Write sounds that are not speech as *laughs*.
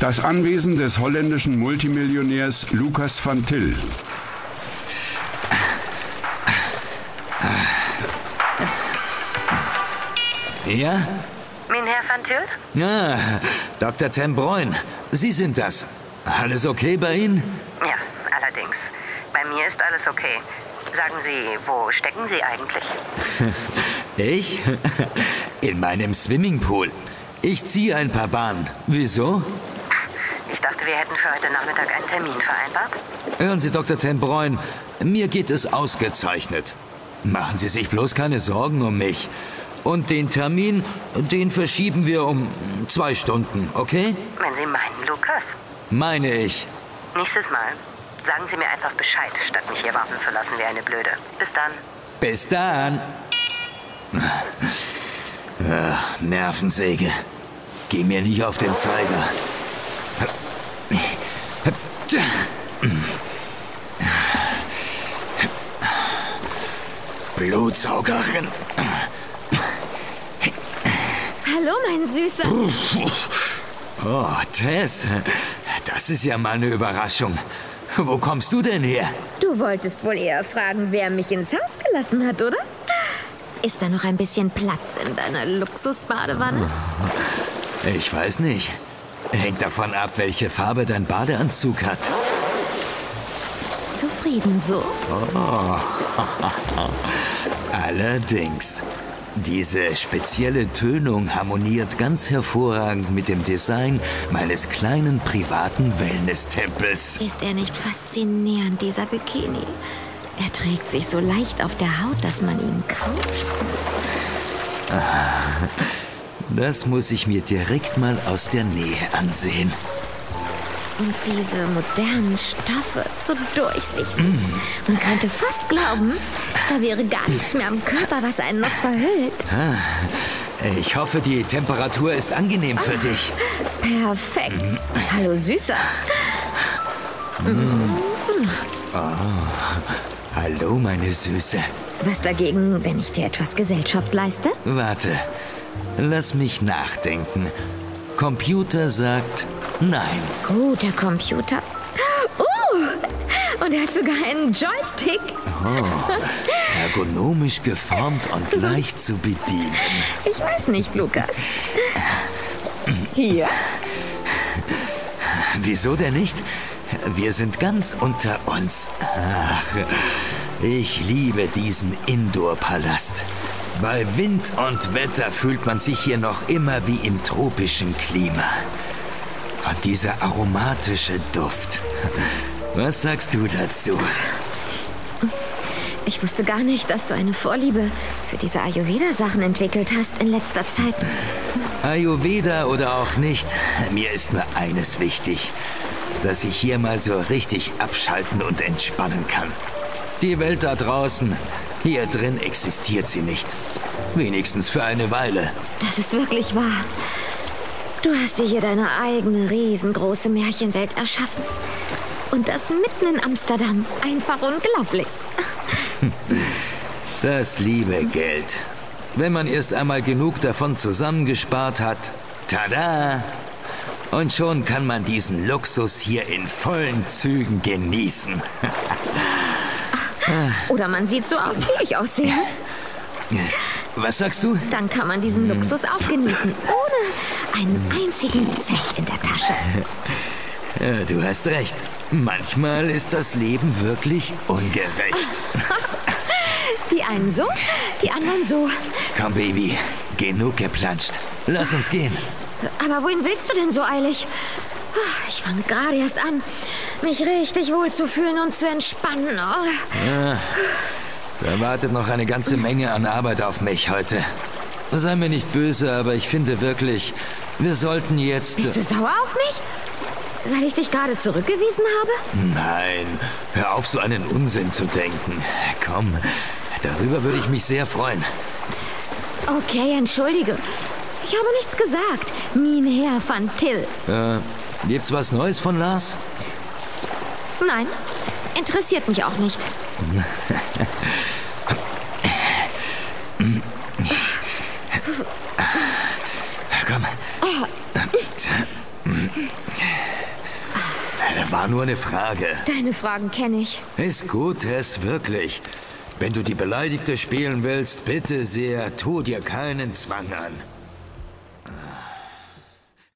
Das Anwesen des holländischen Multimillionärs Lucas van Til. Ja? Mein Herr van Til? Ah, Dr. Tembroin, Sie sind das. Alles okay bei Ihnen? Ja, allerdings. Mir ist alles okay. Sagen Sie, wo stecken Sie eigentlich? *laughs* Ich? In meinem Swimmingpool. Ich ziehe ein paar Bahnen. Wieso? Ich dachte, wir hätten für heute Nachmittag einen Termin vereinbart. Hören Sie, Dr. Tembroin, mir geht es ausgezeichnet. Machen Sie sich bloß keine Sorgen um mich. Und den Termin, den verschieben wir um zwei Stunden, okay? Wenn Sie meinen, Lukas. Meine ich. Nächstes Mal sagen Sie mir einfach Bescheid, statt mich hier warten zu lassen wie eine Blöde. Bis dann. Bis dann. Ach, Nervensäge. Geh mir nicht auf den Zeiger. Blutsaugerin. Hallo, mein Süßer. Oh, Tess. Das ist ja mal eine Überraschung. *laughs* Wo kommst du denn her? Du wolltest wohl eher fragen, wer mich ins Haus gelassen hat, oder? Ist da noch ein bisschen Platz in deiner Luxusbadewanne? *laughs* Ich weiß nicht. Hängt davon ab, welche Farbe dein Badeanzug hat. Zufrieden so? *laughs* Allerdings. Diese spezielle Tönung harmoniert ganz hervorragend mit dem Design meines kleinen privaten Wellness-Tempels. Ist er nicht faszinierend, dieser Bikini? Er trägt sich so leicht auf der Haut, dass man ihn kaum spürt. *laughs* Das muss ich mir direkt mal aus der Nähe ansehen. Und diese modernen Stoffe, so durchsichtig. Man könnte fast glauben, da wäre gar nichts mehr am Körper, was einen noch verhüllt. Ich hoffe, die Temperatur ist angenehm für dich. Perfekt. Hallo, Süßer. Hallo, meine Süße. Was dagegen, wenn ich dir etwas Gesellschaft leiste? Warte, lass mich nachdenken. Computer sagt nein. Guter Computer. Uh, und er hat sogar einen Joystick. Ergonomisch geformt und leicht zu bedienen. Ich weiß nicht, Lukas. Hier. Wieso denn nicht? Wir sind ganz unter uns. Ach, ich liebe diesen Indoor-Palast. Bei Wind und Wetter fühlt man sich hier noch immer wie im tropischen Klima. Und dieser aromatische Duft. Was sagst du dazu? Ich wusste gar nicht, dass du eine Vorliebe für diese Ayurveda-Sachen entwickelt hast in letzter Zeit. Ayurveda oder auch nicht, mir ist nur eines wichtig, dass ich hier mal so richtig abschalten und entspannen kann. Die Welt da draußen, hier drin existiert sie nicht. Wenigstens für eine Weile. Das ist wirklich wahr. Du hast dir hier deine eigene riesengroße Märchenwelt erschaffen. Und das mitten in Amsterdam. Einfach unglaublich. *laughs* Das liebe Geld. Wenn man erst einmal genug davon zusammengespart hat, tada! Und schon kann man diesen Luxus hier in vollen Zügen genießen. Oder man sieht so aus, wie ich aussehe. *laughs* Was sagst du? Dann kann man diesen Luxus auch genießen, ohne einen einzigen Cent in der Tasche. *laughs* Ja, du hast recht. Manchmal ist das Leben wirklich ungerecht. *laughs* Die einen so, die anderen so. Komm, Baby, genug geplanscht. Lass uns gehen. Aber wohin willst du denn so eilig? Ah, Ich fange gerade erst an, mich richtig wohl zu fühlen und zu entspannen. Oh. Da wartet noch eine ganze Menge an Arbeit auf mich heute. Sei mir nicht böse, aber ich finde wirklich, wir sollten jetzt... Bist du sauer auf mich? Weil ich dich gerade zurückgewiesen habe? Nein, hör auf, so einen Unsinn zu denken. Komm, darüber würde ich mich sehr freuen. Okay, entschuldige. Ich habe nichts gesagt. Mein Herr van Till. Äh, gibt's was Neues von Lars? Nein, Interessiert mich auch nicht. Komm. War nur eine Frage. Deine Fragen kenne ich. Ist gut, Tess, wirklich. Wenn du die Beleidigte spielen willst, bitte sehr, tu dir keinen Zwang an.